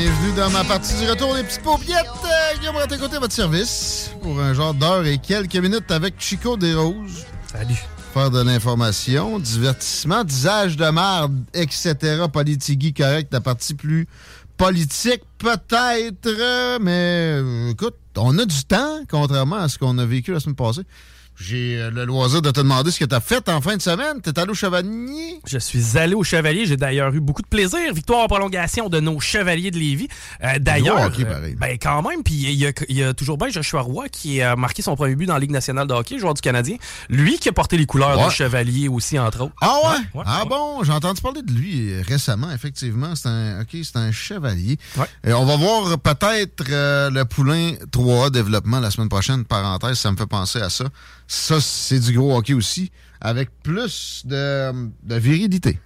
Bienvenue dans ma partie du retour des petites paupiettes. Euh, Guillaume à votre service pour un genre d'heure et quelques minutes avec Chico Desroses. Salut. Faire de l'information, divertissement, disage de merde, etc. Politigui correct, la partie plus politique peut-être, euh, mais euh, écoute, on a du temps, contrairement à ce qu'on a vécu la semaine passée. J'ai euh, le loisir de te demander ce que tu as fait en fin de semaine. T'es allé au Chevalier? Je suis allé au Chevalier. J'ai d'ailleurs eu beaucoup de plaisir. Victoire en prolongation de nos Chevaliers de Lévis. Euh, d'ailleurs, hockey, euh, ben quand même. Puis il y, a- il y a toujours bien Joshua Roy qui a marqué son premier but dans la Ligue nationale de hockey, joueur du Canadien. Lui qui a porté les couleurs Ouais. du Chevalier aussi, entre autres. Ah ouais? Ouais, ouais, ah bon? J'ai entendu parler de lui récemment, effectivement. C'est un, ok, c'est un chevalier. Et on va voir peut-être euh, le Poulain 3A développement la semaine prochaine. Parenthèse, ça me fait penser à ça. Ça, c'est du gros hockey aussi, avec plus de, de virilité.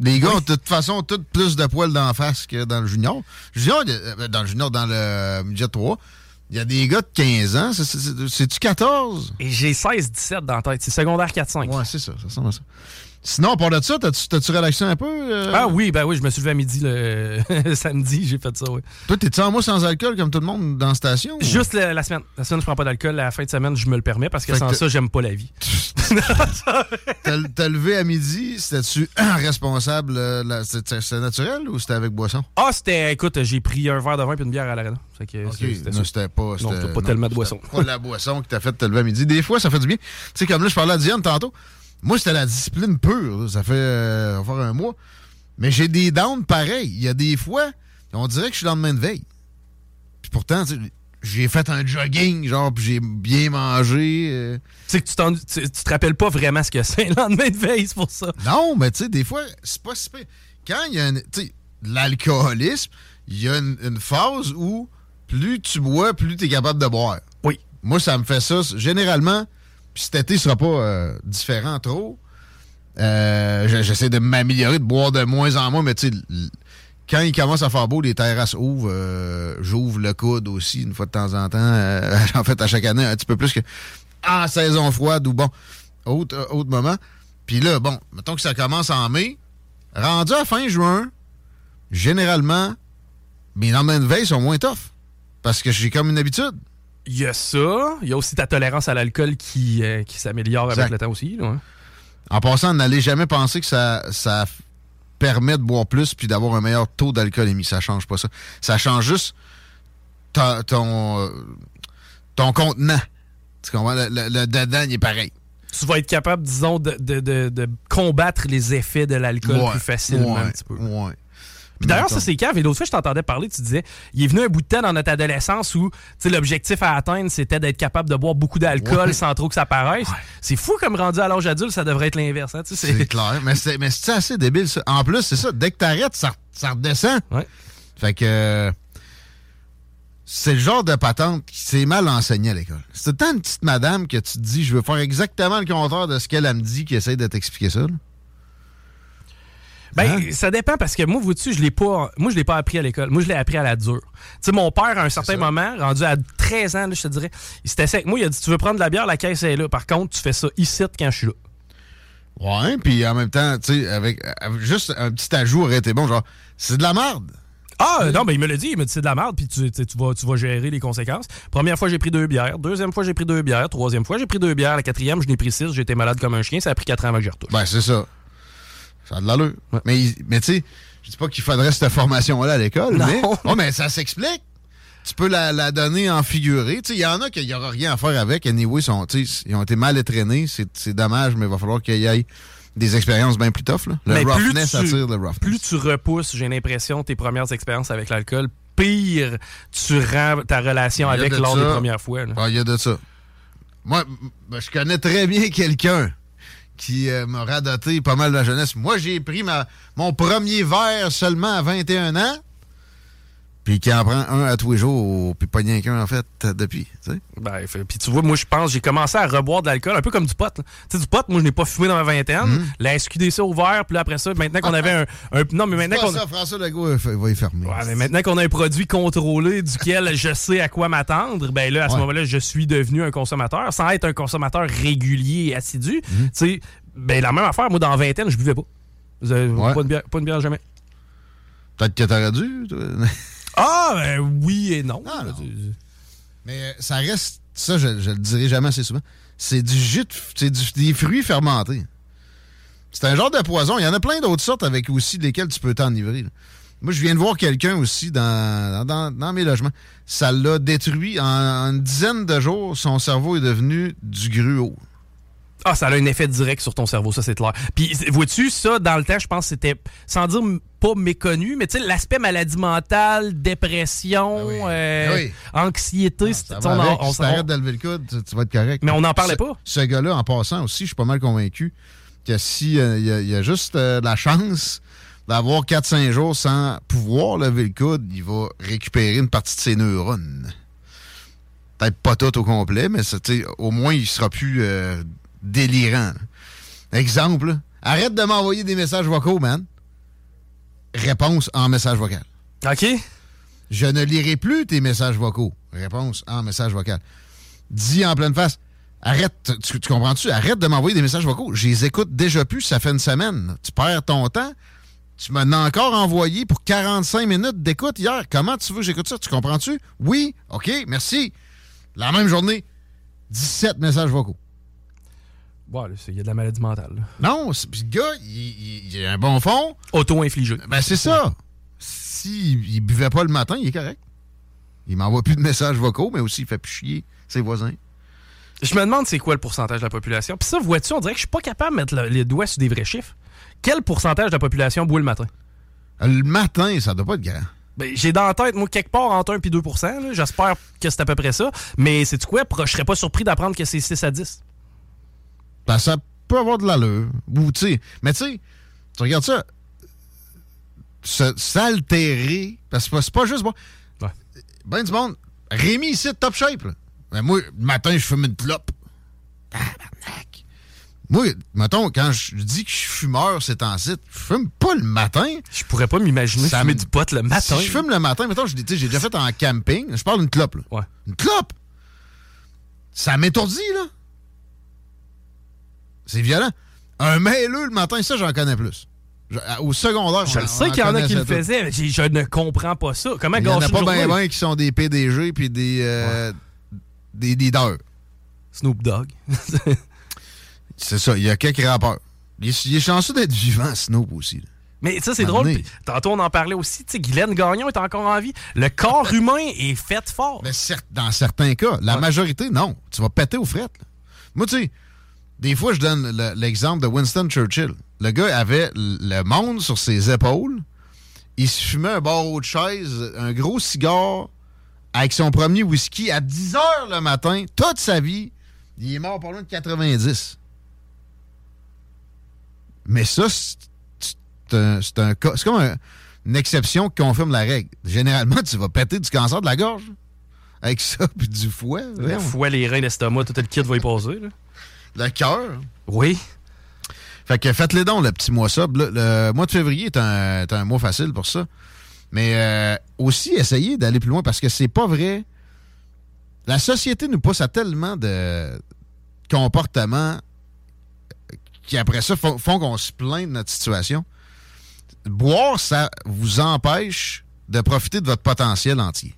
Les gars ont de toute façon tout plus de poils d'en face que dans le junior. Junior, a- euh, dans le junior, dans le midget 3, il y a des gars de 15 ans. C'est- c'est- c'est- C'est-tu 14? Et j'ai 16-17 dans la tête. C'est secondaire 4-5. Ouais, c'est ça, ça ressemble à ça. Sinon, part de ça, t'as-tu relaxé un peu? euh? Ah oui, ben oui, je me suis levé à midi le samedi, j'ai fait ça, oui. Toi, t'es-tu en moi sans alcool comme tout le monde dans la station? ou- Juste la, la semaine. La semaine, je prends pas d'alcool. La fin de semaine, je me le permets parce que Fait que sans t'as- ça, j'aime pas la vie. T'as t'as levé à midi, c'était-tu responsable? euh, la- C'était naturel ou c'était avec boisson? Ah, c'était, écoute, j'ai pris un verre de vin puis une bière à l'arena. Que c'était non, c'était pas. Non, pas tellement de boisson. Pas la boisson qui t'a fait te lever à midi. Des fois, ça fait du bien. Tu sais, comme là, je parlais à Diane tantôt. Moi, c'était la discipline pure. là. Ça fait euh, faire un mois. Mais j'ai des downs pareils. Il y a des fois, on dirait que je suis le lendemain de veille. Puis pourtant, j'ai fait un jogging, genre, puis j'ai bien mangé. euh. Tu sais que tu, t'en- tu, tu te rappelles pas vraiment ce que c'est le lendemain de veille, c'est pour ça. Non, mais tu sais, des fois, c'est pas si. Quand il y a une- tu sais, l'alcoolisme, il y a une, une phase où plus tu bois, plus tu es capable de boire. Oui. Moi, ça me fait ça. Généralement, puis cet été sera pas euh, différent trop. Euh, je- J'essaie de m'améliorer, de boire de moins en moins, mais tu sais, quand il commence à faire beau, les terrasses ouvrent. euh, J'ouvre le coude aussi une fois de temps en temps. En fait, à chaque année, un petit peu plus que en saison froide ou bon, autre, autre moment. Puis là, bon, mettons que ça commence en mai. Rendu à fin juin, généralement, mes lendemains de veille sont moins tough. Parce que j'ai comme une habitude. Il y a ça. Il y a aussi ta tolérance à l'alcool qui, euh, qui s'améliore avec le temps aussi. là, hein. En passant, n'allez jamais penser que ça, ça permet de boire plus puis d'avoir un meilleur taux d'alcoolémie. Ça change pas ça. Ça change juste ta- ton, euh, ton contenant. Tu comprends? Le, le- le dedans, il est pareil. Tu vas être capable, disons, de, de- de- de combattre les effets de l'alcool Ouais, plus facilement ouais, un petit peu. Ouais. Puis d'ailleurs, ça, c'est cave. Et l'autre fois, je t'entendais parler, tu disais, il est venu un bout de temps dans notre adolescence où tu sais, l'objectif à atteindre, c'était d'être capable de boire beaucoup d'alcool Ouais. sans trop que ça paraisse. C'est fou comme rendu à l'âge adulte, ça devrait être l'inverse. hein, C'est clair. Mais c'est mais c'est assez débile, ça. En plus, c'est ça. Dès que t'arrêtes, ça, ça redescend. Ouais. Fait que. C'est le genre de patente qui s'est mal enseigné à l'école. C'est tant une petite madame que tu te dis, je veux faire exactement le contraire de ce qu'elle elle me dit, qui essaie de t'expliquer ça. là. Ben, Hein? ça dépend parce que moi, vous-tu, je l'ai pas, moi, je l'ai pas appris à l'école. Moi, je l'ai appris à la dure. Tu sais, mon père, à un certain moment, rendu à 13 ans, là, je te dirais, il s'était avec moi, il a dit, tu veux prendre de la bière, la caisse est là. Par contre, tu fais ça ici quand je suis là. Ouais, puis en même temps, tu sais, avec, avec juste un petit ajout aurait été bon, genre, c'est de la merde. Ah, non, mais il me l'a dit. Il m'a dit c'est de la merde, puis tu, tu, vas, tu vas gérer les conséquences. Première fois, j'ai pris deux bières. Deuxième fois, j'ai pris deux bières. Troisième fois, j'ai pris deux bières. La quatrième, je n'ai pris six. J'étais malade comme un chien. Ça a pris quatre ans avant que j'y retourne. Ben, c'est ça. Ça a de l'allure. Mais, mais tu sais, je dis pas qu'il faudrait cette formation-là à l'école, mais, oh, mais ça s'explique. Tu peux la, donner en figuré. Il y en a qui n'y aura rien à faire avec. Anyway, sont, ils ont été mal étraînés. C'est dommage, mais il va falloir qu'il y ait des expériences bien plus tough. Là. Le roughness attire le roughness. Plus tu repousses, j'ai l'impression, tes premières expériences avec l'alcool, pire tu rends ta relation avec lors des premières fois. Il y a de ça. Moi, ben, je connais très bien quelqu'un qui euh, m'a radoté pas mal de la jeunesse. Moi, j'ai pris mon premier verre seulement à 21 ans. Puis qui en prend un à tous les jours, puis pas rien qu'un, en fait, depuis. Ben, puis tu vois, moi, je pense, j'ai commencé à reboire de l'alcool, un peu comme du pot. Tu sais, du pot, moi, je n'ai pas fumé dans ma vingtaine. Mm La SQDC ouvert, puis après ça, maintenant qu'on avait un, Non, mais maintenant qu'on. ça, François Legault va y fermer. Ouais, mais maintenant qu'on a un produit contrôlé duquel je sais à quoi m'attendre, ben là, à ce moment-là, je suis devenu un consommateur, sans être un consommateur régulier et assidu. Mhm. Tu sais, ben, la même affaire, moi, dans vingtaine, je buvais pas. Pas, de bière, pas de bière jamais. Peut-être que t'aurais dû. Ah, ben oui et non. Ah, Mais euh, ça reste, ça, je, le dirai jamais assez souvent, c'est du jus, c'est des fruits fermentés. C'est un genre de poison. Il y en a plein d'autres sortes avec aussi lesquelles tu peux t'enivrer. Moi, je viens de voir quelqu'un aussi dans, dans, mes logements. Ça l'a détruit en, une dizaine de jours. Son cerveau est devenu du gruau. Ah, ça a un effet direct sur ton cerveau, ça c'est clair. Puis vois-tu, ça, dans le temps, je pense que c'était, sans dire pas méconnu, mais tu sais, l'aspect maladie mentale, dépression, ah euh, ah, anxiété, ah, on, on, si t'arrêtes d'élever le coude, tu, vas être correct. Mais on n'en parlait pas. Ce gars-là, en passant aussi, je suis pas mal convaincu que si euh, il y, a juste euh, la chance d'avoir 4-5 jours sans pouvoir lever le coude, il va récupérer une partie de ses neurones. Peut-être pas tout au complet, mais au moins il sera plus délirant. Exemple, arrête de m'envoyer des messages vocaux, man. Réponse en message vocal. OK. Je ne lirai plus tes messages vocaux. Réponse en message vocal. Dis en pleine face. Arrête, tu, comprends-tu? Arrête de m'envoyer des messages vocaux. Je les écoute déjà plus, ça fait une semaine. Tu perds ton temps. Tu m'en as encore envoyé pour 45 minutes d'écoute hier. Comment tu veux que j'écoute ça? Tu comprends-tu? Oui, OK, merci. La même journée, 17 messages vocaux. Ouais, il y a de la maladie mentale. Non, puis le gars, il, a un bon fond. Auto-infligé. Ben, c'est ça. S'il il buvait pas le matin, il est correct. Il m'envoie plus de messages vocaux, mais aussi il fait plus chier ses voisins. Je me demande c'est quoi le pourcentage de la population. Puis ça, vois-tu, on dirait que je suis pas capable de mettre les doigts sur des vrais chiffres. Quel pourcentage de la population boit le matin? Le matin, ça doit pas être grand. Ben, j'ai dans la tête, moi, quelque part entre 1 et 2% J'espère que c'est à peu près ça. Mais c'est quoi? Je serais pas surpris d'apprendre que c'est 6 à 10. Ben, ça peut avoir de l'allure. Ou, tu mais tu sais, tu regardes ça, s'altérer, parce que c'est pas juste bon. Ben du monde, Rémi ici, top shape. Ben, moi, le matin, je fume une clope. Tabarnak. Moi, mettons, quand je dis que je suis fumeur c'est en site, je fume pas le matin. Je pourrais pas m'imaginer fumer du pot le matin. Si je fume le matin, mettons, j'ai déjà fait en camping, je parle d'une clope. Là. Ouais. Une clope! Ça m'étourdit, là. C'est violent. Un mailleux le matin, ça, j'en connais plus. au secondaire, Je sais qu'il y en a qui le faisaient, mais je ne comprends pas ça. Comment Il y en a pas bien ben qui sont des PDG puis des, euh, des leaders. Snoop Dogg. c'est ça, il y a quelques rappeurs. Il est, chanceux d'être vivant, Snoop aussi. Mais ça, c'est drôle. tantôt, on en parlait aussi. Tu sais, Guylaine Gagnon est encore en vie. Le corps humain est fait fort. Mais certes, dans certains cas. La majorité, non. Tu vas péter aux frettes. Moi, tu sais, des fois, je donne l'exemple de Winston Churchill. Le gars avait le monde sur ses épaules. Il se fumait un barreau de chaise, un gros cigare, avec son premier whisky à 10 heures le matin, toute sa vie. Il est mort par loin de 90. Mais ça, c'est un, C'est comme une exception qui confirme la règle. Généralement, tu vas péter du cancer de la gorge. Avec ça, puis du fouet. Le fouet, les reins, l'estomac, tout le kit va y passer. Là. Le cœur. Oui. Fait que faites les dons, le petit mois ça. Le, mois de février est un, mois facile pour ça. Mais euh, aussi, essayez d'aller plus loin parce que c'est pas vrai. La société nous pousse à tellement de comportements qui, après ça, font, qu'on se plaint de notre situation. Boire, ça vous empêche de profiter de votre potentiel entier.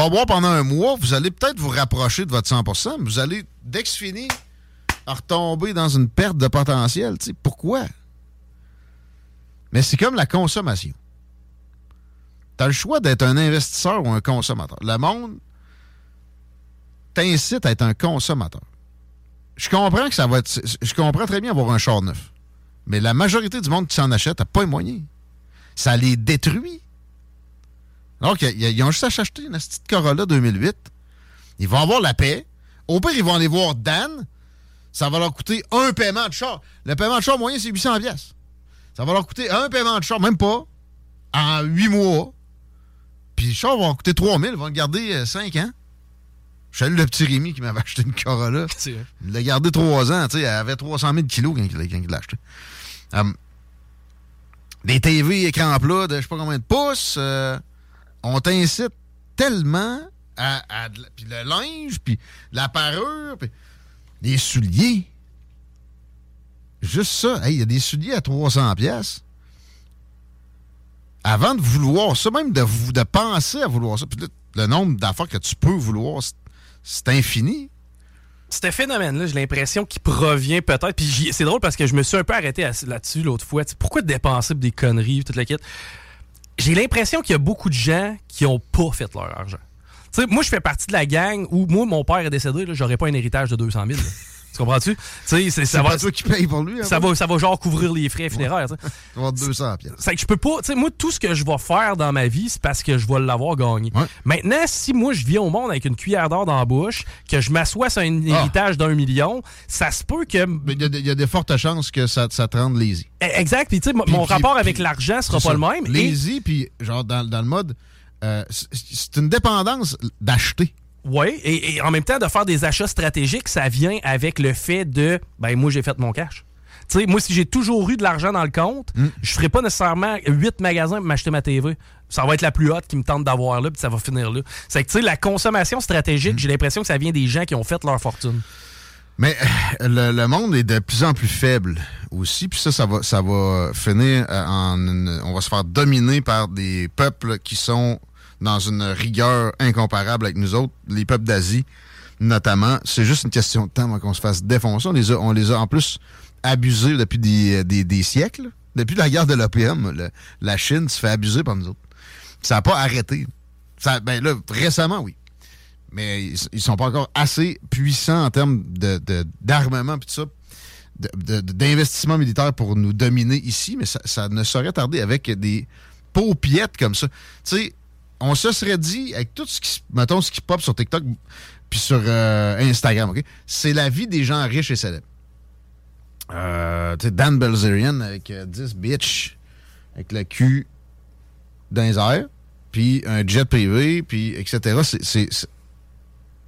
Pas boire pendant un mois, vous allez peut-être vous rapprocher de votre 100% mais vous allez, dès que c'est fini, retomber dans une perte de potentiel. pourquoi? Mais c'est comme la consommation. Tu as le choix d'être un investisseur ou un consommateur. Le monde t'incite à être un consommateur. Je comprends que ça va être. Je comprends très bien avoir un char neuf. Mais la majorité du monde qui s'en achète n'a pas les moyens. Ça les détruit. Donc, ils ont juste à acheter une petite Corolla 2008. Ils vont avoir la paix. Au pire, ils vont aller voir Dan. Ça va leur coûter un paiement de char. Le paiement de char moyen, c'est 800 pièces. Ça va leur coûter un paiement de char, même pas, en 8 mois. Puis le char va coûter 3000. Ils vont le garder 5 euh, ans. Je salue le petit Rémi qui m'avait acheté une Corolla. Il l'a gardé 3 ans. Elle avait 300 000 kilos quand il l'a acheté. Um, des TV écran plat de je sais pas combien de pouces. Euh, on t'incite tellement à, puis le linge, puis la parure, puis les souliers. Juste ça. Il y a des souliers à 300 pièces. Avant de vouloir ça, même de, de penser à vouloir ça, puis le nombre d'affaires que tu peux vouloir, c'est infini. Ce phénomène-là, j'ai l'impression qu'il provient peut-être. Puis c'est drôle parce que je me suis un peu arrêté là-dessus l'autre fois. pourquoi dépenser des conneries, toute la quête? J'ai l'impression qu'il y a beaucoup de gens qui n'ont pas fait leur argent. moi, je fais partie de la gang où, moi, mon père est décédé, j'aurais pas un héritage de 200 000. Tu comprends-tu? C'est ça va, toi qui paye pour lui. Hein, ça, va, ça va genre couvrir les frais funéraires. Tu vas avoir 200 C'est que je peux pas. Tu sais, moi, tout ce que je vais faire dans ma vie, c'est parce que je vais l'avoir gagné. Maintenant, si moi, je viens au monde avec une cuillère d'or dans la bouche, que je m'assois sur un ah. héritage d'un million, ça se peut que. Il y, a de fortes chances que ça, ça te rende lazy. E, exact. Puis, tu sais, mon rapport avec l'argent sera pas le même. Lazy, puis genre, dans, dans le mode. Euh, c'est une dépendance d'acheter. Oui, et, en même temps, de faire des achats stratégiques, ça vient avec le fait de, ben moi, j'ai fait mon cash. Tu sais, moi, si j'ai toujours eu de l'argent dans le compte, je mm. je ferai pas nécessairement huit magasins pour m'acheter ma TV. Ça va être la plus haute qui me tente d'avoir là, puis ça va finir là. C'est que, tu sais, la consommation stratégique, mm. j'ai l'impression que ça vient des gens qui ont fait leur fortune. Mais euh, le, monde est de plus en plus faible aussi, puis ça, ça va, ça va finir euh, en... on va se faire dominer par des peuples qui sont dans une rigueur incomparable avec nous autres, les peuples d'Asie notamment. C'est juste une question de temps qu'on se fasse défoncer. On les a, on les a en plus abusés depuis des, des, siècles. Depuis la guerre de l'opium, la Chine se fait abuser par nous autres. Ça n'a pas arrêté. Ben là, récemment, oui. Mais ils, ils sont pas encore assez puissants en termes d'armement de, tout ça, d'investissement militaire pour nous dominer ici, mais ça, ça ne saurait tarder avec des paupiettes comme ça. Tu sais, on se serait dit, avec tout ce qui, mettons, ce qui pop sur TikTok puis sur euh, Instagram, OK? C'est la vie des gens riches et célèbres. Euh, Dan Belzerian avec 10 euh, bitch, avec le cul dans les airs, puis un jet privé, puis etc. C'est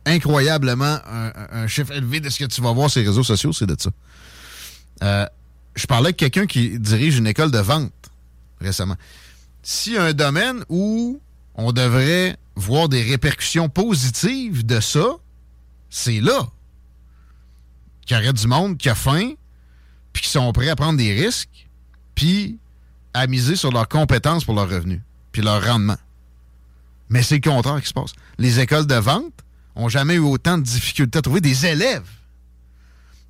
incroyablement un, chiffre élevé de ce que tu vas voir sur les réseaux sociaux, c'est de ça. je parlais avec quelqu'un qui dirige une école de vente récemment. A un domaine où on devrait voir des répercussions positives de ça, c'est là. Qu'il y aurait du monde qui a faim, puis qui sont prêts à prendre des risques, puis à miser sur leurs compétences pour leurs revenus, puis leur rendement. Mais c'est le contraire qui se passe. Les écoles de vente ont jamais eu autant de difficultés à trouver des élèves.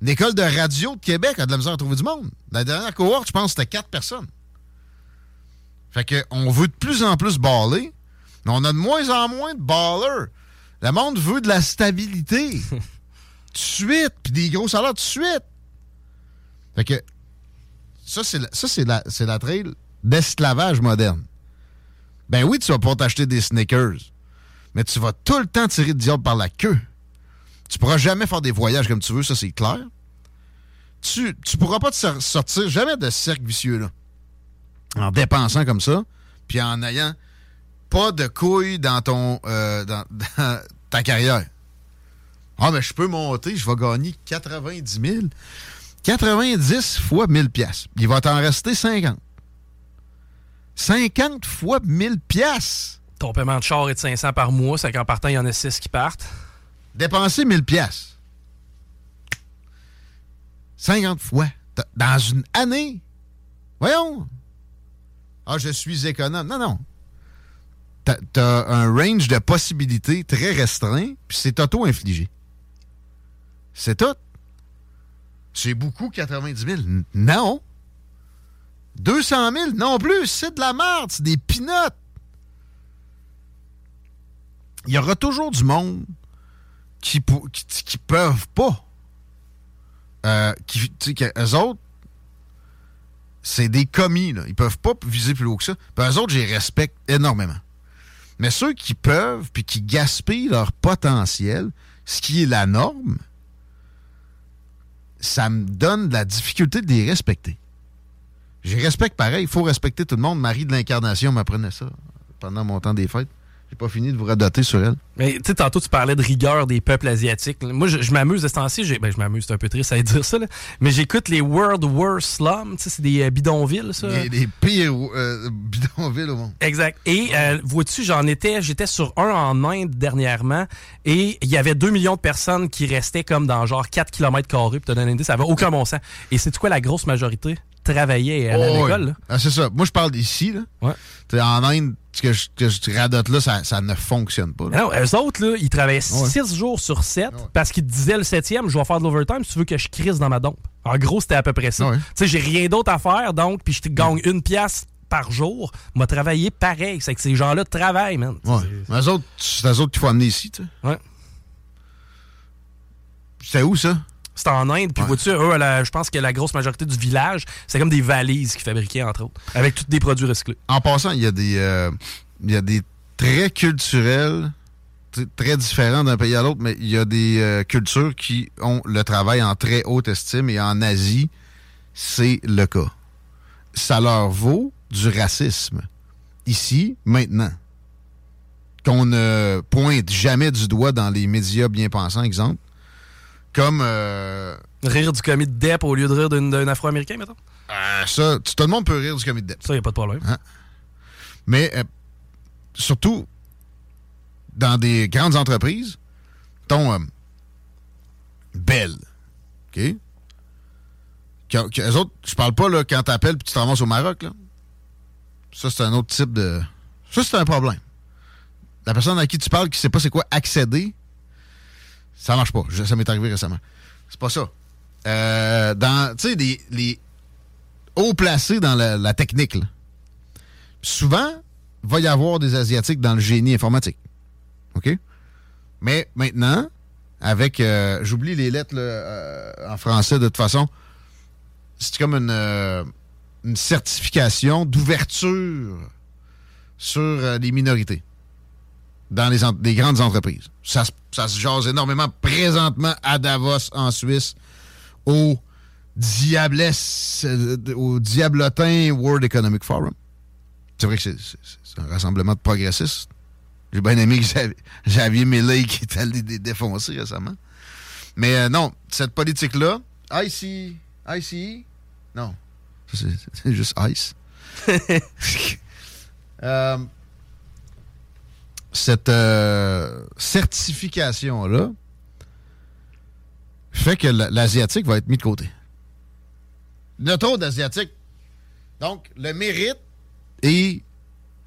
L'école de radio de Québec a de la misère à trouver du monde. La dernière cohorte, je pense, c'était quatre personnes. Fait qu'on veut de plus en plus baller, mais on a de moins en moins de ballers. Le monde veut de la stabilité. tout de suite, puis des gros salaires tout de suite. Fait que ça, c'est la, ça, c'est la, c'est la trail d'esclavage moderne. Ben oui, tu vas pas t'acheter des sneakers, mais tu vas tout le temps tirer le diable par la queue. Tu pourras jamais faire des voyages comme tu veux, ça c'est clair. Tu, tu pourras pas te sortir jamais de ce cercle vicieux-là. En dépensant comme ça, puis en ayant pas de couilles dans ton euh, dans, ta carrière. Ah, mais je peux monter, je vais gagner 90 000. 90 fois 1000 pièces. Il va t'en rester 50. 50 fois 1000 pièces. Ton paiement de char est de 500 par mois, c'est qu'en partant, il y en a 6 qui partent. Dépenser 1000 pièces. 50 fois. Dans une année. Voyons. Ah, je suis économe. Non, non. T'as as un range de possibilités très restreint, puis c'est auto-infligé. C'est tout. C'est beaucoup, 90 000. Non. 200 000, non plus. C'est de la merde. C'est des pinottes. Il y aura toujours du monde qui, qui, peuvent pas. Euh, qui, eux autres, c'est des commis. Là. Ils peuvent pas viser plus haut que ça. Puis eux autres, je les respecte énormément. Mais ceux qui peuvent, puis qui gaspillent leur potentiel, ce qui est la norme, ça me donne de la difficulté de les respecter. Je respecte pareil, il faut respecter tout le monde. Marie de l'Incarnation m'apprenait ça pendant mon temps des fêtes. J'ai pas fini de vous radoter sur elle. Mais tu sais, tantôt, tu parlais de rigueur des peuples asiatiques. Moi, je, m'amuse de ce temps-ci. Ben, je m'amuse, c'est un peu triste à dire ça, mais j'écoute les World War Slum. Tu sais, c'est des euh, bidonvilles, ça. Des, des pires euh, bidonvilles au monde. Exact. Et euh, vois-tu, j'en étais, j'étais sur un en Inde dernièrement et il y avait 2 millions de personnes qui restaient comme dans genre 4 km carrés. Te donner une idée, ça avait aucun bon sens. Et c'est quoi la grosse majorité? travaillait à oh, l'école. Ah, c'est ça. Moi, je parle d'ici. Ouais. En Inde, ce que je, que je radote là, ça, ça, ne fonctionne pas. Non, eux autres, là, ils travaillaient 6 jours sur 7 parce qu'ils disaient le septième, je vais faire de l'overtime si tu veux que je crise dans ma dompe. En gros, c'était à peu près ça. Tu sais, j'ai rien d'autre à faire, donc, puis je te gagne une pièce par jour, m'a travaillé pareil. C'est que ces gens-là travaillent, man. Ouais. Mais eux autres, c'est eux autres qu'il faut amener ici, tu sais. Ouais. C'est où, ça? C'est en Inde. Puis, vois-tu, eux, je pense que la grosse majorité du village, c'est comme des valises qu'ils fabriquaient, entre autres, avec tous des produits recyclés. En passant, il y a des, euh, il y a des traits culturels très différents d'un pays à l'autre, mais il y a des euh, cultures qui ont le travail en très haute estime et en Asie, c'est le cas. Ça leur vaut du racisme. Ici, maintenant. Qu'on ne pointe jamais du doigt dans les médias bien pensants, exemple comme. Euh, rire du commis de Depp au lieu de rire d'un Afro-Américain, mettons? Euh, ça, tout le monde peut rire du commis de Depp. Ça, il n'y a pas de problème. Hein? Mais euh, surtout, dans des grandes entreprises, ton Belle, OK? Que, autres, je parle pas là, quand t'appelles puis tu te ramasses au Maroc, là. Ça, c'est un autre type de. Ça, c'est un problème. La personne à qui tu parles qui sait pas c'est quoi accéder ça marche pas. Ça m'est arrivé récemment. C'est pas ça. Euh, dans, tu sais, les, hauts placés dans la, technique, souvent, il va y avoir des Asiatiques dans le génie informatique. OK? Mais maintenant, avec, euh, j'oublie les lettres euh, en français de toute façon, c'est comme une certification d'ouverture sur les minorités dans les, les grandes entreprises. Ça, ça, se jase énormément présentement à Davos, en Suisse, au Diablesse, euh, au Diablotin World Economic Forum. C'est vrai que c'est un rassemblement de progressistes. J'ai bien aimé que Xavier Millet qui est allé défoncer récemment. Mais euh, non, cette politique-là, IC, ICE, non, c'est juste ICE. euh, cette euh, certification-là fait que l'Asiatique va être mis de côté. Le taux d'Asiatique. Donc, le mérite est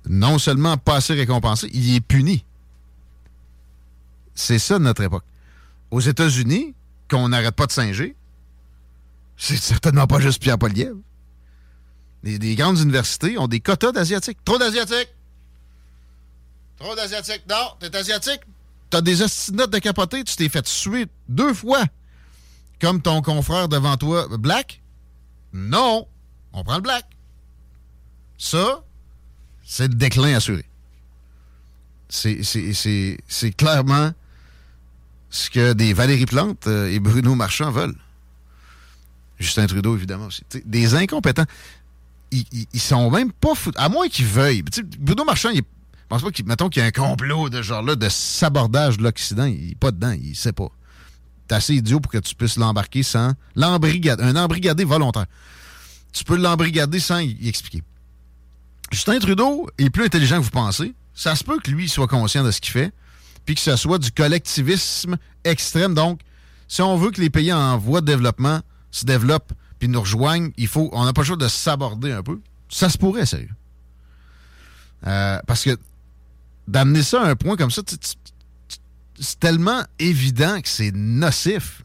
non seulement pas assez récompensé, il est puni. C'est ça notre époque. Aux États-Unis, qu'on n'arrête pas de singer, c'est certainement pas juste Pierre Poliev. Les, les grandes universités ont des quotas d'Asiatiques. Trop d'Asiatiques! Trop d'Asiatiques. Non, t'es Asiatique. T'as des ostinotes de capoter. Tu t'es fait tuer deux fois. Comme ton confrère devant toi, Black? Non, on prend le Black. Ça, c'est le déclin assuré. C'est clairement ce que des Valérie Plante euh, et Bruno Marchand veulent. Justin Trudeau, évidemment aussi. des incompétents. Ils, ils, sont même pas foutus. À moins qu'ils veuillent. Bruno Marchand, il est je pense pas qu'il, mettons qu'il y a un complot de genre-là, de sabordage de l'Occident. Il n'est pas dedans, il sait pas. T'es assez idiot pour que tu puisses l'embarquer sans. L'embrigader. Un embrigadé volontaire. Tu peux l'embrigader sans y expliquer. Justin Trudeau est plus intelligent que vous pensez. Ça se peut que lui soit conscient de ce qu'il fait, puis que ce soit du collectivisme extrême. Donc, si on veut que les pays en voie de développement se développent puis nous rejoignent, il faut, on n'a pas le choix de s'aborder un peu. Ça se pourrait, sérieux. Euh, parce que d'amener ça à un point comme ça, c'est tellement évident que c'est nocif.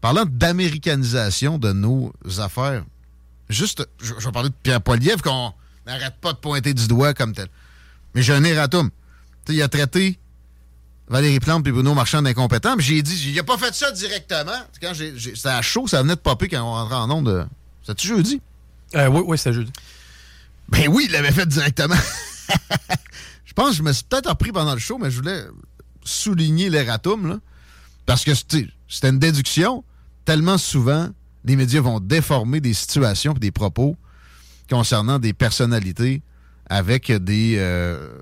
Parlant d'américanisation de nos affaires, juste, je, vais parler de Pierre Poilievre qu'on n'arrête pas de pointer du doigt comme tel. Mais j'ai un erratum. il a traité Valérie Plante et Bruno Marchand d'incompétents. J'ai dit, il a pas fait ça directement. Quand c'était à chaud, ça venait de popper quand on rentrait en nom de. C'était jeudi? Euh, oui, oui, c'était jeudi. Ben oui, il l'avait fait directement. je pense que je me suis peut-être repris pendant le show, mais je voulais souligner l'erratum, là. Parce que c'était une déduction. Tellement souvent, les médias vont déformer des situations et des propos concernant des personnalités avec des euh,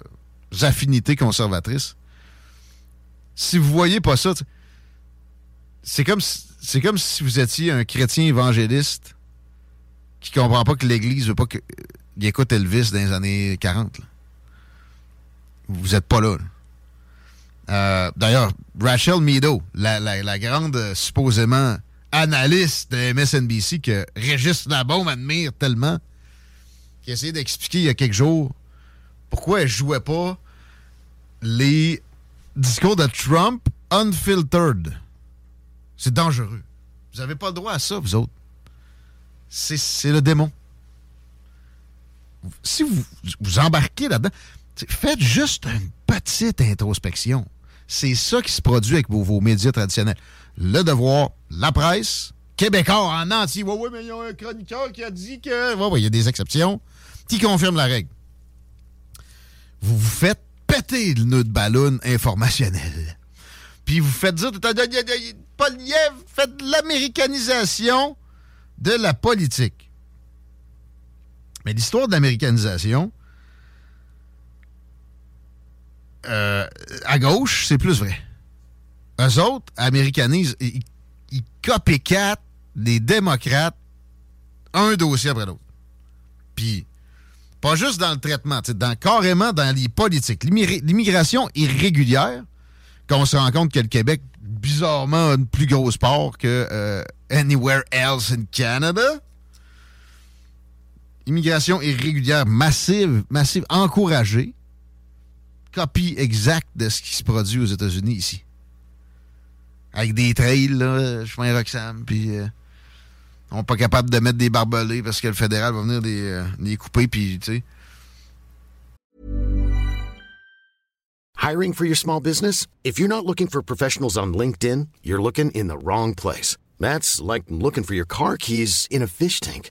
affinités conservatrices. Si vous voyez pas ça, c'est comme, c'est comme si vous étiez un chrétien évangéliste qui comprend pas que l'Église veut pas qu'il écoute Elvis dans les années 40. Vous êtes pas là. Euh, d'ailleurs, Rachel Meadow, la, grande euh, supposément analyste de MSNBC que Régis Labaume admire tellement, qui a essayé d'expliquer il y a quelques jours pourquoi elle jouait pas les discours de Trump unfiltered. C'est dangereux. Vous n'avez pas le droit à ça, vous autres. C'est le démon. Si vous vous embarquez là-dedans, faites juste une petite introspection. C'est ça qui se produit avec vos, médias traditionnels. Le devoir, la presse, Québécois en entier. Oui, oui, mais il y a un chroniqueur qui a dit que. Il y a des exceptions qui confirment la règle. Vous vous faites péter le nœud de ballon informationnel. Puis vous faites dire, Poliev, faites de l'américanisation de la politique. Mais l'histoire de l'américanisation, euh, à gauche, c'est plus vrai. Eux autres américanisent, ils, ils des démocrates un dossier après l'autre. Puis pas juste dans le traitement, dans, carrément dans les politiques. L'immigration irrégulière, quand on se rend compte que le Québec, bizarrement, a une plus grosse part que euh, anywhere else in Canada. Immigration irrégulière massive, massive, encouragée. Copie exacte de ce qui se produit aux États-Unis ici. Avec des trails, là, chemin Roxham, puis... Euh, on pas capable de mettre des barbelés parce que le fédéral va venir les, euh, les couper, puis, tu sais. Hiring for your small business? If you're not looking for professionals on LinkedIn, you're looking in the wrong place. That's like looking for your car keys in a fish tank.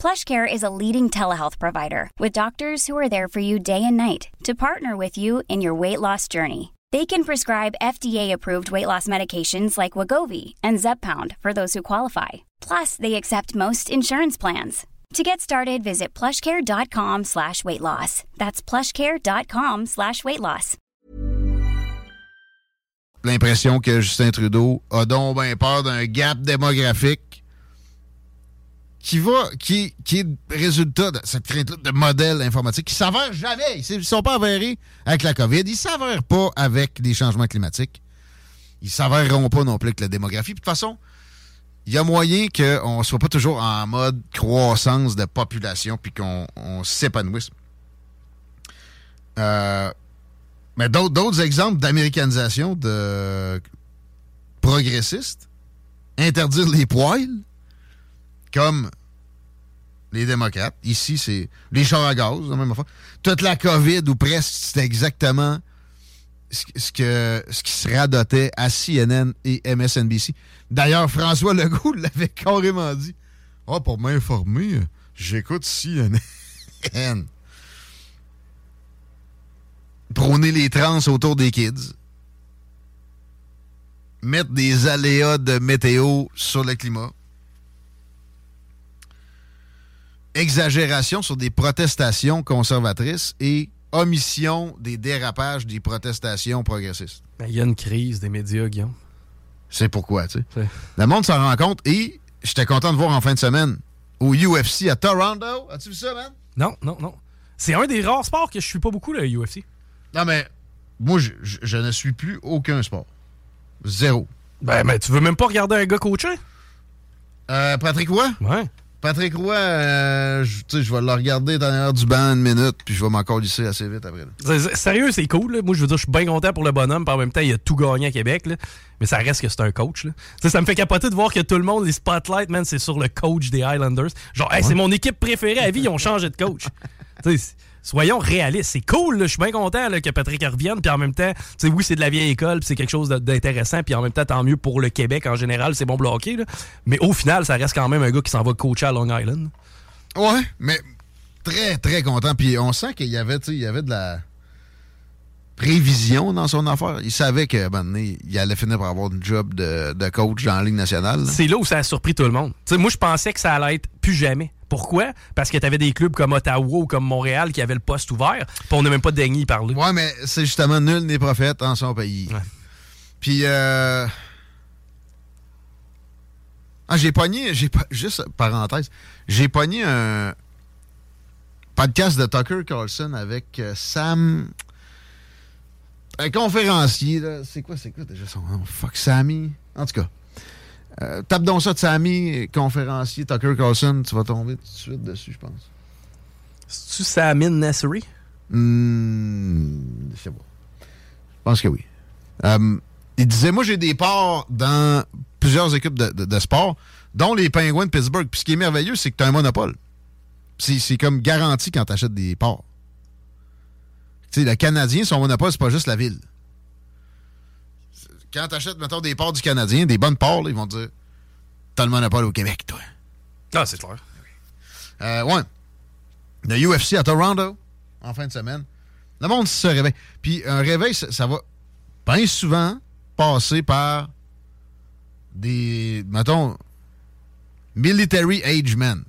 PlushCare is a leading telehealth provider with doctors who are there for you day and night to partner with you in your weight loss journey. They can prescribe FDA-approved weight loss medications like Wagovi and Zepbound for those who qualify. Plus, they accept most insurance plans. To get started, visit plushcare.com slash weight loss. That's plushcare.com slash weight loss. L'impression que Justin Trudeau a donc bien peur d'un gap démographique qui va, qui, qui est résultat de cette crainte de modèle informatique qui s'avère jamais. Ils ne sont pas avérés avec la COVID. Ils ne s'avèrent pas avec les changements climatiques. Ils ne s'avèreront pas non plus avec la démographie. de toute façon, il y a moyen qu'on ne soit pas toujours en mode croissance de population puis qu'on s'épanouisse. Euh, mais d'autres exemples d'américanisation de progressistes, interdire les poils, comme les démocrates. Ici, c'est les chars à gaz, la même fois. Toute la COVID, ou presque, c'était exactement ce, que, ce qui se radotait à CNN et MSNBC. D'ailleurs, François Legault l'avait carrément dit. oh, pour m'informer, j'écoute CNN. Prôner les trans autour des kids. Mettre des aléas de météo sur le climat exagération sur des protestations conservatrices et omission des dérapages des protestations progressistes. Ben, il y a une crise des médias, Guillaume. C'est pourquoi, tu sais. Le monde s'en rend compte et j'étais content de voir en fin de semaine au UFC à Toronto. As-tu vu ça, man? Non, non, non. C'est un des rares sports que je suis pas beaucoup, le UFC. Non, mais moi, je, je ne suis plus aucun sport. Zéro. Ben, mais tu veux même pas regarder un gars coaché? Euh, Patrick Roy? Ouais. Patrick Roy, euh, je, je vais le regarder dans l'heure du banc une minute, puis je vais m'en assez vite après. Sérieux, c'est cool. Moi, je veux dire, je suis bien content pour le bonhomme, puis en même temps, il a tout gagné à Québec. Là. Mais ça reste que c'est un coach. Là. Ça me fait capoter de voir que tout le monde, les spotlights, man, c'est sur le coach des Highlanders. Genre, hey, c'est mon équipe préférée à vie, ils ont changé de coach. soyons réalistes. C'est cool, je suis bien content que Patrick revienne. Puis en même temps, oui, c'est de la vieille école, c'est quelque chose d'intéressant. Puis en même temps, tant mieux pour le Québec en général, c'est bon bloqué. Mais au final, ça reste quand même un gars qui s'en va coacher à Long Island. Ouais, mais très, très content. Puis on sent qu'il y avait, il y avait de la prévision dans son affaire. Il savait que ben, il allait finir par avoir un job de, coach dans la Ligue nationale. C'est là où ça a surpris tout le monde. moi, je pensais que ça allait être plus jamais. Pourquoi? Parce que tu avais des clubs comme Ottawa ou comme Montréal qui avaient le poste ouvert, puis on n'a même pas daigné y parler. Ouais, mais c'est justement nul n'est prophète en son pays. Puis, euh... Ah, j'ai pogné, j'ai juste parenthèse, j'ai pogné un podcast de Tucker Carlson avec euh, Sam, un conférencier, là. C'est quoi, c'est quoi déjà son nom? Fuck, Sammy. En tout cas. Euh, tape donc ça de Sammy, conférencier, Tucker Carlson, tu vas tomber tout de suite dessus, je pense. C'est-tu Samin Nassery? Hmm, je sais pas. Je pense que oui. Euh, il disait, moi, j'ai des parts dans plusieurs équipes de, sport, dont les Penguins de Pittsburgh. Puis ce qui est merveilleux, c'est que tu as un monopole. C'est comme garanti quand tu achètes des parts. Tu sais, le Canadien, son monopole, c'est pas juste la ville quand t'achètes, mettons, des parts du Canadien, des bonnes parts, ils vont te dire T'as le monopole au Québec, toi. Ah, c'est clair. Euh, ouais. Le UFC à Toronto, en fin de semaine. Le monde se réveille. Puis un réveil, ça, va bien souvent passer par des, mettons, military age men.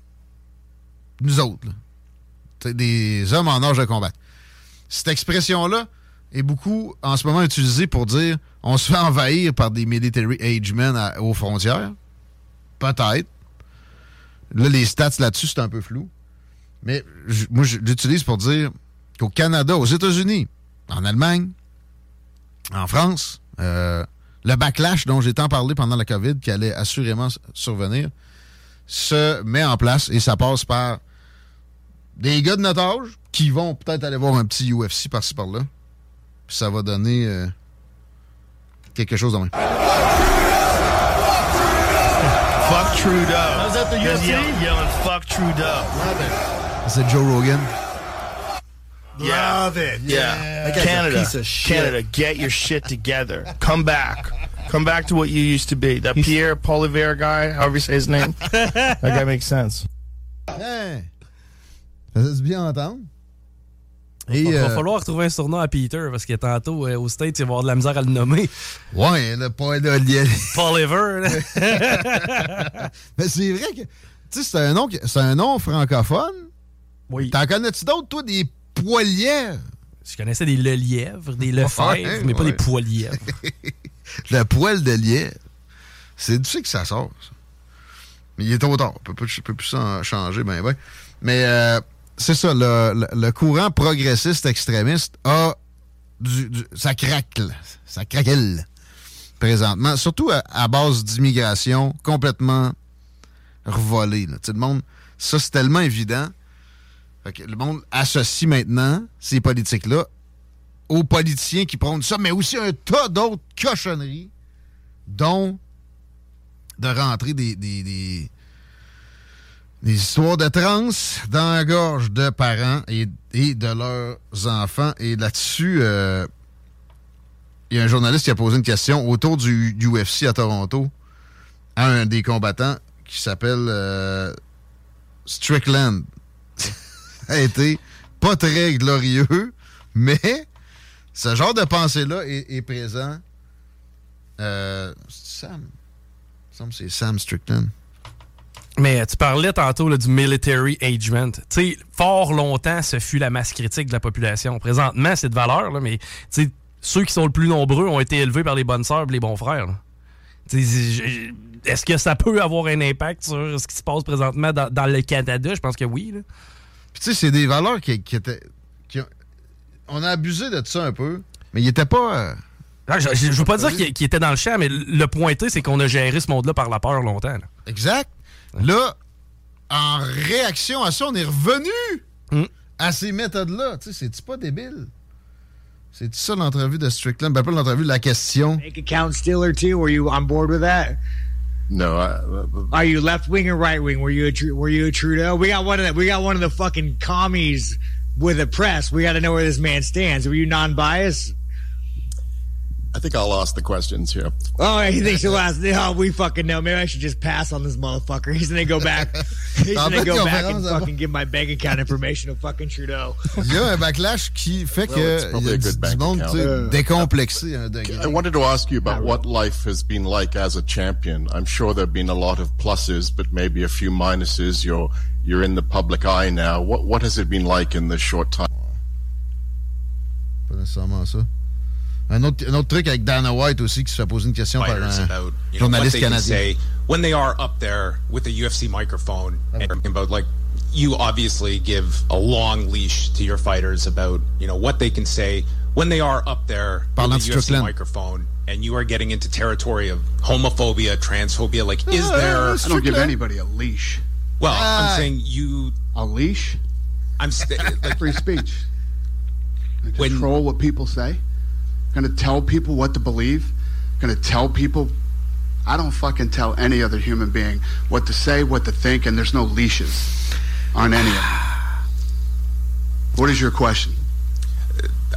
Nous autres, là. Des hommes en âge de combattre. Cette expression-là est beaucoup, en ce moment, utilisée pour dire on se fait envahir par des military age men aux frontières. Peut-être. Là, les stats là-dessus, c'est un peu flou. Mais moi, je l'utilise pour dire qu'au Canada, aux États-Unis, en Allemagne, en France, euh, le backlash dont j'ai tant parlé pendant la COVID, qui allait assurément survenir, se met en place et ça passe par des gars de notre âge qui vont peut-être aller voir un petit UFC par-ci par-là. Puis ça va donner euh, quelque chose en main. Fuck Trudeau. Was that the UFC? Yelling, fuck Trudeau. C'est Joe Rogan. Yeah. Love it. Yeah. yeah. Canada. Canada, get your shit together. Come back. Come back to what you used to be. That Pierre Polivier guy, however you say his name. that guy makes sense. Hey. Ça se bien entendre. Il va, euh, falloir trouver un surnom à Peter parce que tantôt, euh, au States, il va avoir de la misère à le nommer. Ouais, le point de Paul Ever. Mais c'est vrai que, tu sais, c'est un, nom, un nom francophone. Oui. T'en connais-tu d'autres, toi, des poilièvres? Je connaissais des le lièvres, des lefèvres, mais pas des poilièvres. le poil de lièvre. C'est du que ça sort, ça. Mais il est trop tard. Je peux, peux plus changer, ben, ben. Mais, euh, c'est ça, le, courant progressiste extrémiste a du, ça craque, ça craquelle présentement, surtout à, base d'immigration complètement revolée. le monde, ça c'est tellement évident. le monde associe maintenant ces politiques-là aux politiciens qui prônent ça, mais aussi un tas d'autres cochonneries, dont de rentrer des des histoires de trans dans la gorge de parents et, de leurs enfants. Et là-dessus, euh, il y a un journaliste qui a posé une question autour du, UFC à Toronto à un des combattants qui s'appelle euh, Strickland. Ça a été pas très glorieux, mais ce genre de pensée-là est, présent. Euh, Sam. c'est Sam Strickland. Mais tu parlais tantôt du military agement. Tu sais, fort longtemps, ce fut la masse critique de la population. Présentement, c'est de valeur, là, mais ceux qui sont le plus nombreux ont été élevés par les bonnes sœurs et les bons frères. Est-ce que ça peut avoir un impact sur ce qui se passe présentement dans, le Canada? Je pense que oui. tu sais, c'est des valeurs qui, étaient... on a abusé de ça un peu, mais il n'était pas... Euh, ah, je, ne veux pas dire qu'il était dans le champ, mais le pointé, c'est qu'on a géré ce monde-là par la peur longtemps. Exact. Là, en réaction à ça, on est revenu hmm. à ces méthodes-là. Tu sais, c'est pas débile? C'est ça l'entrevue de Strickland? Ben, pas l'entrevue, la question. Make account Steeler too? Were you on board with that? No. I, uh, Are you left wing or right wing? Were you a were you a Trudeau? We got one of the, we got one of the fucking commies with the press. We got to know where this man stands. Were you non-biased? I think I'll ask the questions here. Oh, he thinks he'll ask. Oh, we fucking know. Maybe I should just pass on this motherfucker. He's gonna go back. He's gonna go back and fucking give my bank account information to fucking Trudeau. Il uh, y a un backlash qui fait que well, y a du monde décomplexé un. I wanted to ask you about what life has been like as a champion. I'm sure there've been a lot of pluses, but maybe a few minuses. You're you're in the public eye now. What what has it been like in this short time? Pas nécessairement ça. Un autre, un autre truc avec Dana White aussi qui se fait poser une question par un about, journaliste know, canadien. Say, when they are up there with the UFC microphone and about like you obviously give a long leash to your fighters about you know what they can say when they are up there with the UFC microphone and you are getting into territory of homophobia, transphobia. Like, is uh, there? Uh, I don't give anybody a leash. Well, I'm uh, saying you a leash. I'm like free speech. control when, what people say going to tell people what to believe, going to tell people. I don't fucking tell any other human being what to say, what to think, and there's no leashes on any of them. What is your question?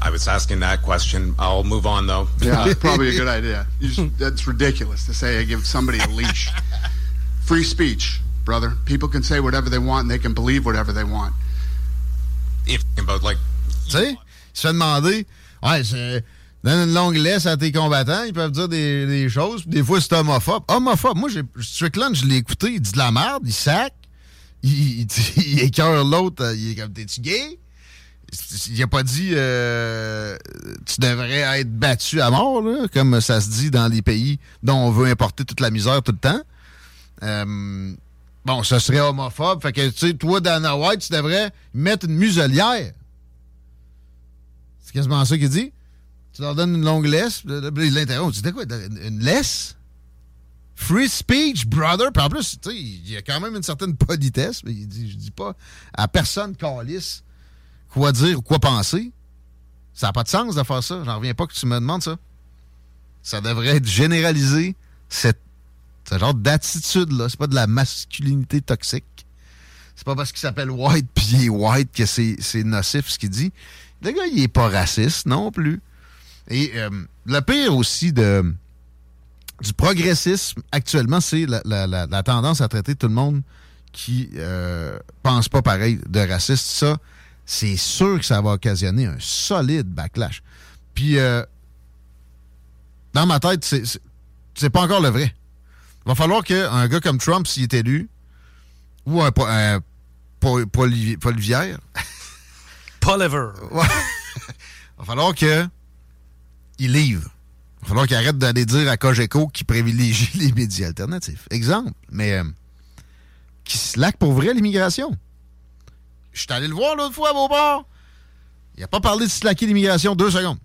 I was asking that question. I'll move on though. Yeah, probably a good idea. Just, that's ridiculous to say I give somebody a leash. Free speech, brother. People can say whatever they want and they can believe whatever they want. If about like, see, se demander, ouais, c'est Donne une longue laisse à tes combattants, ils peuvent dire des, choses. Des fois, c'est homophobe. Homophobe, moi, Strickland, je l'ai écouté, il dit de la merde, il sac, il, il, écœure l'autre, il est comme, t'es-tu gay? Il a pas dit euh, tu devrais être battu à mort, là, comme ça se dit dans les pays dont on veut importer toute la misère tout le temps. Euh, bon, ça serait homophobe. Fait que, tu sais, toi, Dana White, tu devrais mettre une muselière. C'est quasiment ça qu'il dit. Tu leur donnes une longue laisse. Il l'interrompt. Tu dis quoi? Une laisse? Free speech, brother. Puis en plus, tu sais, il y a quand même une certaine politesse, mais il dit, je dis pas à personne calice quoi dire ou quoi penser. Ça n'a pas de sens de faire ça. J'en reviens pas que tu me demandes ça. Ça devrait être généralisé, cette, ce genre d'attitude-là. C'est pas de la masculinité toxique. C'est pas parce qu'il s'appelle White puis il est White que c'est nocif ce qu'il dit. Le gars, il est pas raciste non plus. Et euh, le pire aussi de, du progressisme actuellement, c'est la, tendance à traiter tout le monde qui euh, pense pas pareil de raciste. Ça, c'est sûr que ça va occasionner un solide backlash. Puis, euh, dans ma tête, c'est pas encore le vrai. Il va falloir qu'un gars comme Trump, s'il est élu, ou un, un Paul, Paul, Paul. Paul Ever. Il va falloir que il livre. Il va falloir qu'il arrête d'aller dire à Cogeco qu'il privilégie les médias alternatifs. Exemple, mais euh, qui slack pour vrai l'immigration. Je suis allé le voir l'autre fois à Beauport. Il n'a pas parlé de slacker l'immigration deux secondes.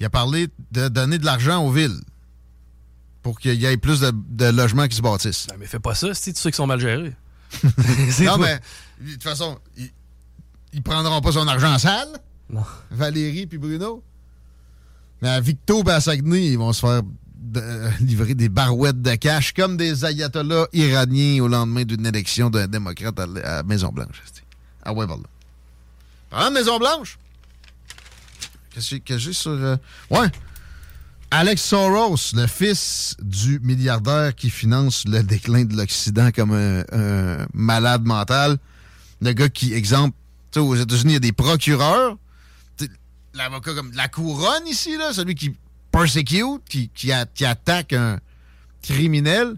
Il a parlé de donner de l'argent aux villes pour qu'il y ait plus de, logements qui se bâtissent. mais fais pas ça si tu sais qu'ils sont mal gérés. non, mais de toute façon, ils, ne prendront pas son argent en salle. Non. Valérie puis Bruno. Mais à Victo à ils vont se faire euh, livrer des barouettes de cash comme des ayatollahs iraniens au lendemain d'une élection d'un démocrate à, Maison-Blanche. À voilà. Parlant de Maison-Blanche, qu'est-ce que j'ai sur. Euh, ouais. Alex Soros, le fils du milliardaire qui finance le déclin de l'Occident comme un, malade mental. Le gars qui, exemple, aux États-Unis, il y a des procureurs l'avocat comme la couronne ici, là, celui qui persecute, qui, qui, attaque un criminel,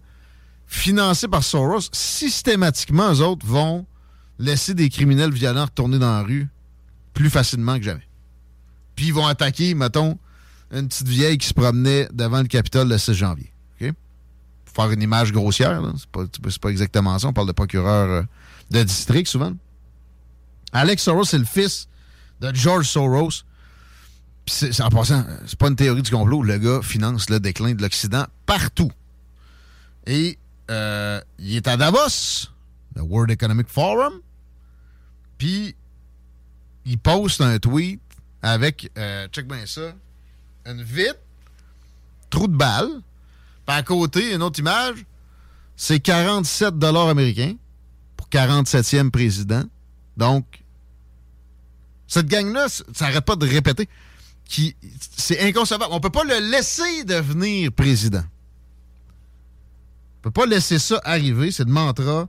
financés par Soros, systématiquement, eux autres vont laisser des criminels violents retourner dans la rue plus facilement que jamais. Puis ils vont attaquer, mettons, une petite vieille qui se promenait devant le Capitole le 6 janvier. Pour faire une image grossière, c'est pas, pas, exactement ça. On parle de procureur euh, de district souvent. Alex Soros, c'est le fils de George Soros. Puis en passant, c'est pas une théorie du complot. Le gars finance le déclin de l'Occident partout. Et euh, il est à Davos, le World Economic Forum. Puis il poste un tweet avec, euh, check bien ça, une vitre, trou de balle. Puis à côté, une autre image, c'est 47 dollars américains pour 47e président. Donc, cette gang-là, ça n'arrête pas de répéter. C'est inconcevable. On peut pas le laisser devenir président. On peut pas laisser ça arriver. C'est le mantra.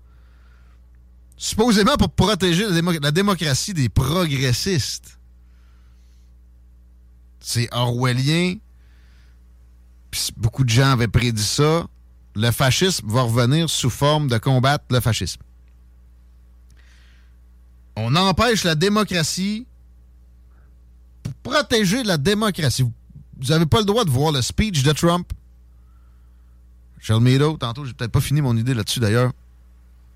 Supposément pour protéger la démocratie des progressistes c'est orwellien. beaucoup de gens avaient prédit ça. Le fascisme va revenir sous forme de combattre le fascisme. On empêche la démocratie protéger la démocratie. Vous n'avez pas le droit de voir le speech de Trump. Charles Meadow, tantôt, j'ai peut-être pas fini mon idée là-dessus d'ailleurs.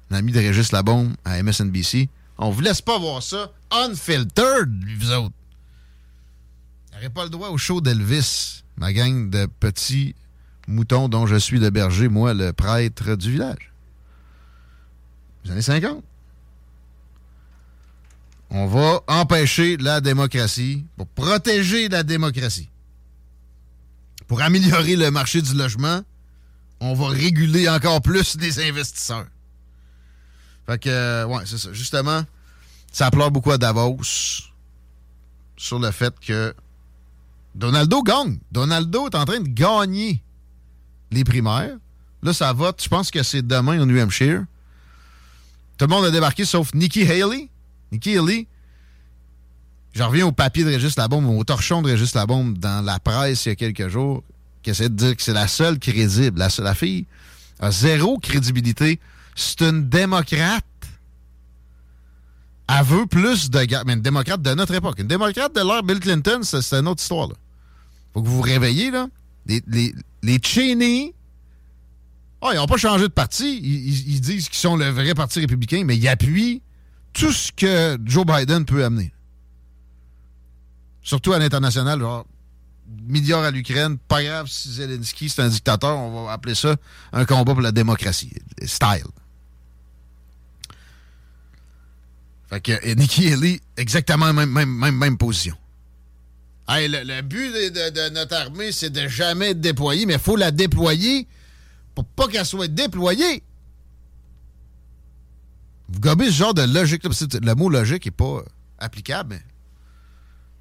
L'ami de Régis Labombe à MSNBC. On vous laisse pas voir ça unfiltered, vous autres n'aurais pas le droit au show d'Elvis, ma gang de petits moutons dont je suis le berger, moi, le prêtre du village. Les années 50. On va empêcher la démocratie pour protéger la démocratie. Pour améliorer le marché du logement, on va réguler encore plus les investisseurs. Fait que, euh, ouais, c'est ça. Justement, ça pleure beaucoup à Davos sur le fait que Donaldo gagne. Donaldo est en train de gagner les primaires. Là, ça vote. Je pense que c'est demain au New Hampshire? Tout le monde a débarqué sauf Nikki Haley. Nikki Haley, je reviens au papier de Régis Labombe, au torchon de Régis Labombe dans la presse il y a quelques jours, qui essaie de dire que c'est la seule crédible. La, la fille a zéro crédibilité. C'est une démocrate. Elle veut plus de gars. Mais une démocrate de notre époque. Une démocrate de l'ère Bill Clinton, c'est une autre histoire. Là. Faut que vous vous réveillez, là. Les, les, Cheney, oh, ils n'ont pas changé de parti. Ils, disent qu'ils sont le vrai parti républicain, mais ils appuient tout ce que Joe Biden peut amener. Surtout à l'international, genre, milliards à l'Ukraine, pas grave si Zelensky c'est un dictateur, on va appeler ça un combat pour la démocratie. Style. Fait que Nikki Haley, exactement même, même, même, même position. Le, but de, notre armée, c'est de jamais être déployée, mais il faut la déployer pour pas qu'elle soit déployée. Vous gobez ce genre de logique. Là, le mot logique n'est pas applicable, mais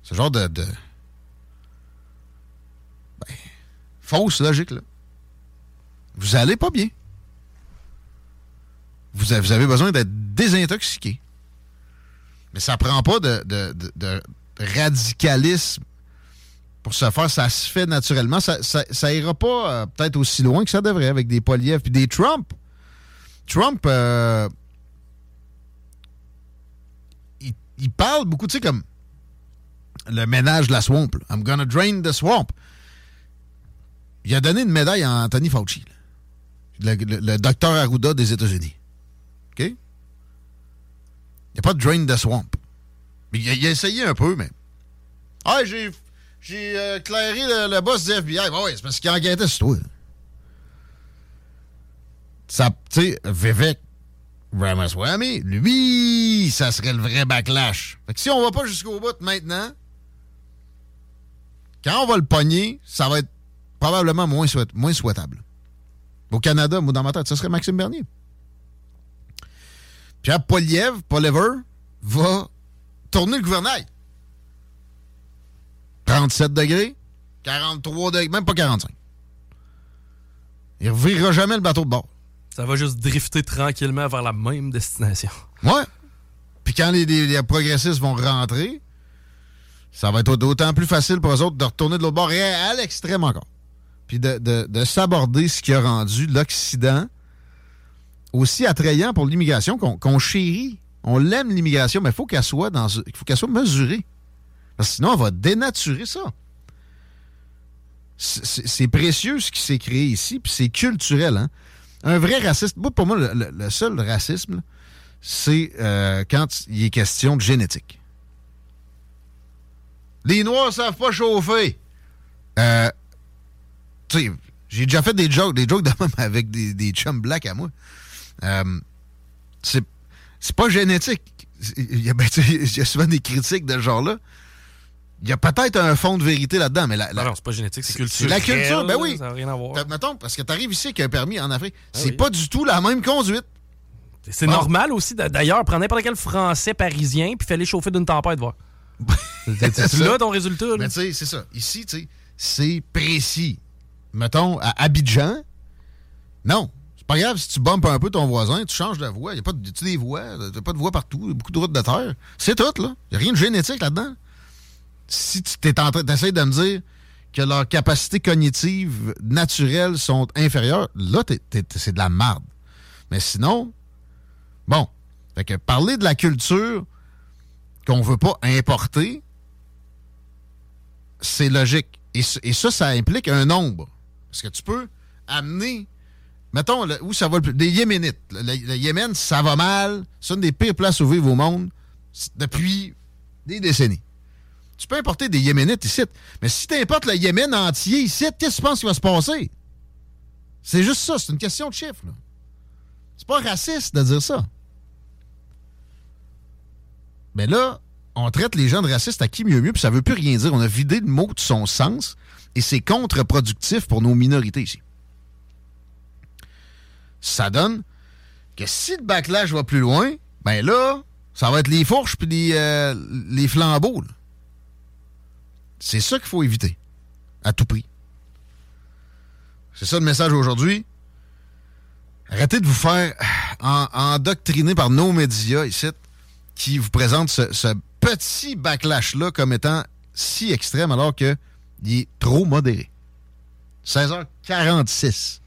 ce genre de, ben, fausse logique. Là. Vous allez pas bien. Vous avez, vous avez besoin d'être désintoxiqué. Mais ça prend pas de, de, radicalisme pour se faire. Ça se fait naturellement. Ça, ça, ira pas euh, peut-être aussi loin que ça devrait avec des Poliev puis des Trump. Trump, euh, il, parle beaucoup, tu sais, comme le ménage de la swamp. I'm gonna drain the swamp. Il a donné une médaille à Anthony Fauci, le, docteur Arruda des États-Unis. OK? n'y a pas de drain the swamp. Il a, il a, essayé un peu, mais. Ah, j'ai. J'ai euh, clairé le, boss du FBI. Oui, c'est parce qu'il enquêtait sur toi. Ça, tu sais, Vivek Ramaswamy, lui, ça serait le vrai backlash. Fait que si on va pas jusqu'au bout maintenant, quand on va le pogner, ça va être probablement moins, souhaitable. Au Canada, moi, dans ma tête, ça serait Maxime Bernier. Pierre Poliev, Poliever, va tourner le gouvernail. 37 degrés, 43 degrés, même pas 45. Il ne revirera jamais le bateau de bord. Ça va juste drifter tranquillement vers la même destination. Ouais. Puis quand les, progressistes vont rentrer, ça va être d'autant plus facile pour eux autres de retourner de l'autre bord, et à l'extrême encore. Puis de, de, de s'aborder ce qui a rendu l'Occident aussi attrayant pour l'immigration qu'on chérit. On l'aime, l'immigration, mais il faut qu'elle soit, dans, faut qu'elle soit mesurée. Parce que sinon, elle va dénaturer ça. C'est précieux ce qui s'est créé ici, puis c'est culturel. Hein? Un vrai raciste, pour moi, le, seul racisme, c'est euh, quand il est question de génétique. Les Noirs savent pas chauffer. Euh, tu sais, j'ai déjà fait des jokes, des jokes de avec des, des chums blacks à moi. Euh, c'est pas génétique. Il y, a, ben, il y, a, souvent des critiques de ce genre-là. Il y a peut-être un fond de vérité là-dedans, mais la, non, c'est pas génétique, c'est culturel. la culture, ben oui. Ça n'a rien à voir. Mettons, parce que tu arrives ici avec un permis en Afrique, ah c'est pas du tout la même conduite. C'est normal aussi. D'ailleurs, prends n'importe quel Français parisien puis fais-les chauffer d'une tempête, voir. c'est là ton résultat. Là? Mais tu sais, c'est ça. Ici, tu sais, c'est précis. Mettons, à Abidjan, non. C'est pas grave si tu bumpes un peu ton voisin, tu changes de voie. Il n'y a pas de, des voies, a pas de voies partout, beaucoup de routes de terre. C'est tout, là. Il n'y a rien de génétique là-dedans. Si tu es en train de me dire que leurs capacités cognitives naturelles sont inférieures, là, c'est de la merde. Mais sinon, bon. Fait que parler de la culture qu'on veut pas importer, c'est logique. Et, ça, ça implique un nombre. Parce que tu peux amener, mettons, où ça va le plus, des Yéménites. Le, Yémen, ça va mal. C'est une des pires places où vivre au monde depuis des décennies. Tu peux importer des Yéménites ici. Mais si tu importes le Yémen entier ici, qu'est-ce que tu penses qui va se passer? C'est juste ça, c'est une question de chiffres. C'est pas raciste de dire ça. Mais là, on traite les gens de racistes à qui mieux mieux, puis ça veut plus rien dire. On a vidé le mot de son sens et c'est contre-productif pour nos minorités ici. Ça donne que si le backlash va plus loin, ben là, ça va être les fourches puis les, euh, les flambeaux. C'est ça qu'il faut éviter, à tout prix. C'est ça le message aujourd'hui. Arrêtez de vous faire endoctriner par nos médias ici qui vous présentent ce, petit backlash-là comme étant si extrême alors qu'il est trop modéré. 16h46.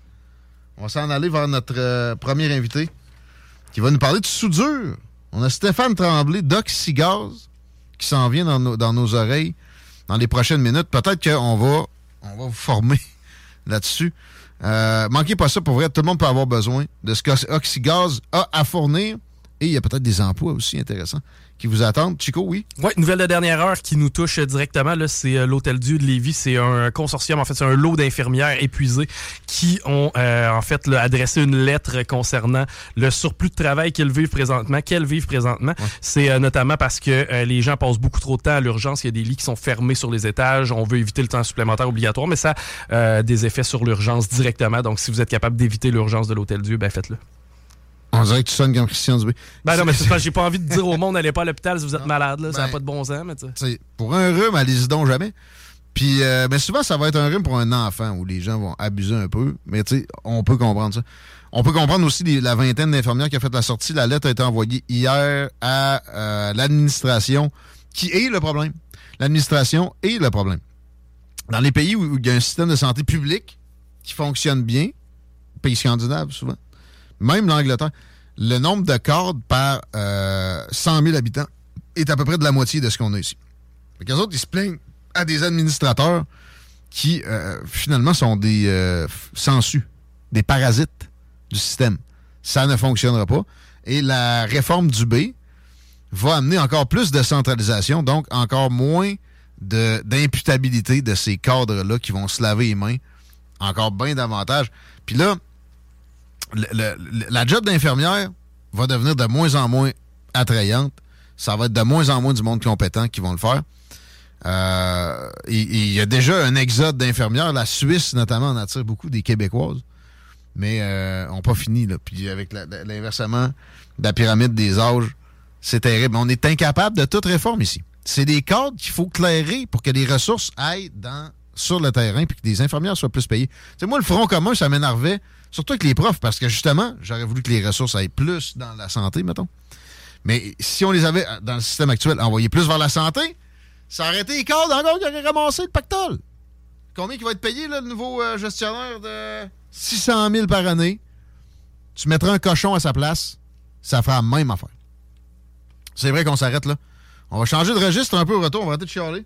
On va s'en aller vers notre euh, premier invité qui va nous parler de soudure. On a Stéphane Tremblay d'Oxygaz qui s'en vient dans nos, oreilles dans les prochaines minutes. Peut-être qu'on va, on va vous former là-dessus. Euh, manquez pas ça pour vrai. Tout le monde peut avoir besoin de ce qu'Oxygaz a à fournir. Et il y a peut-être des emplois aussi intéressants qui vous attendent. Chico, oui? Oui, nouvelle de dernière heure qui nous touche directement, là, c'est euh, l'Hôtel Dieu de Lévis. C'est un consortium, en fait, c'est un lot d'infirmières épuisées qui ont, euh, en fait, adressé une lettre concernant le surplus de travail qu'elles vivent présentement, qu'elles vivent présentement. C'est euh, notamment parce que les gens passent beaucoup trop de temps à l'urgence. Il y a des lits qui sont fermés sur les étages. On veut éviter le temps supplémentaire obligatoire, mais ça a des effets sur l'urgence directement. Donc, si vous êtes capable d'éviter l'urgence de l'Hôtel Dieu, ben faites-le. On dirait que tu sonnes comme Christian Dubé. Ben non, mais c'est parce que j'ai pas envie de dire au monde, n'allez pas à l'hôpital si vous êtes malade. Là. ça n'a ben, pas de bon sens. Mais pour un rhume, allez-y donc jamais. Puis, euh, mais souvent, ça va être un rhume pour un enfant où les gens vont abuser un peu. Mais tu sais, on peut comprendre ça. On peut comprendre aussi la vingtaine d'infirmières qui a fait la sortie. La lettre a été envoyée hier à euh, l'administration, qui est le problème. L'administration est le problème. Dans les pays où il y a un système de santé public qui fonctionne bien, pays scandinaves souvent, même l'Angleterre, le nombre de cordes par euh, 100 000 habitants est à peu près de la moitié de ce qu'on a ici. Les autres, ils se plaignent à des administrateurs qui, euh, finalement, sont des euh, sensus, des parasites du système. Ça ne fonctionnera pas. Et la réforme du B va amener encore plus de centralisation, donc encore moins d'imputabilité de, de, ces cadres-là qui vont se laver les mains encore bien davantage. Puis là, la job d'infirmière va devenir de moins en moins attrayante. Ça va être de moins en moins du monde compétent qui vont le faire. Euh, il y a déjà un exode d'infirmières. La Suisse, notamment, en attire beaucoup des Québécoises. Mais euh, on n'a pas fini. Là. Puis avec l'inversement de la pyramide des âges, c'est terrible. On est incapable de toute réforme ici. C'est des cadres qu'il faut clairer pour que les ressources aillent sur le terrain puis que les infirmières soient plus payées. C'est moi, le Front commun, ça m'énervait Surtout avec les profs, parce que justement, j'aurais voulu que les ressources aillent plus dans la santé, mettons. Mais si on les avait, dans le système actuel, envoyés plus vers la santé, ça aurait été les cadres encore qui auraient ramassé le pactole. Combien qui va être payé, là, le nouveau euh, gestionnaire de 600 000 par année? tu mettrais un cochon à sa place, ça fera la même affaire. C'est vrai qu'on s'arrête là. On va changer de registre un peu au retour, on va arrêter de chialer.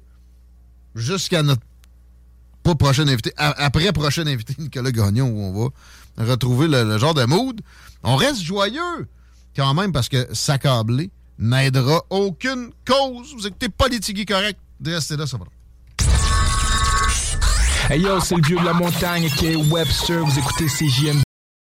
Jusqu'à notre pas prochain invité, après prochain invité, Nicolas Gagnon, où on va retrouver le, genre de mood. On reste joyeux quand même parce que s'accabler n'aidera aucune cause. Vous écoutez Politique correct. De rester là, ça va. Hey yo, c'est le vieux de la montagne qui est Webster. Vous écoutez CJMD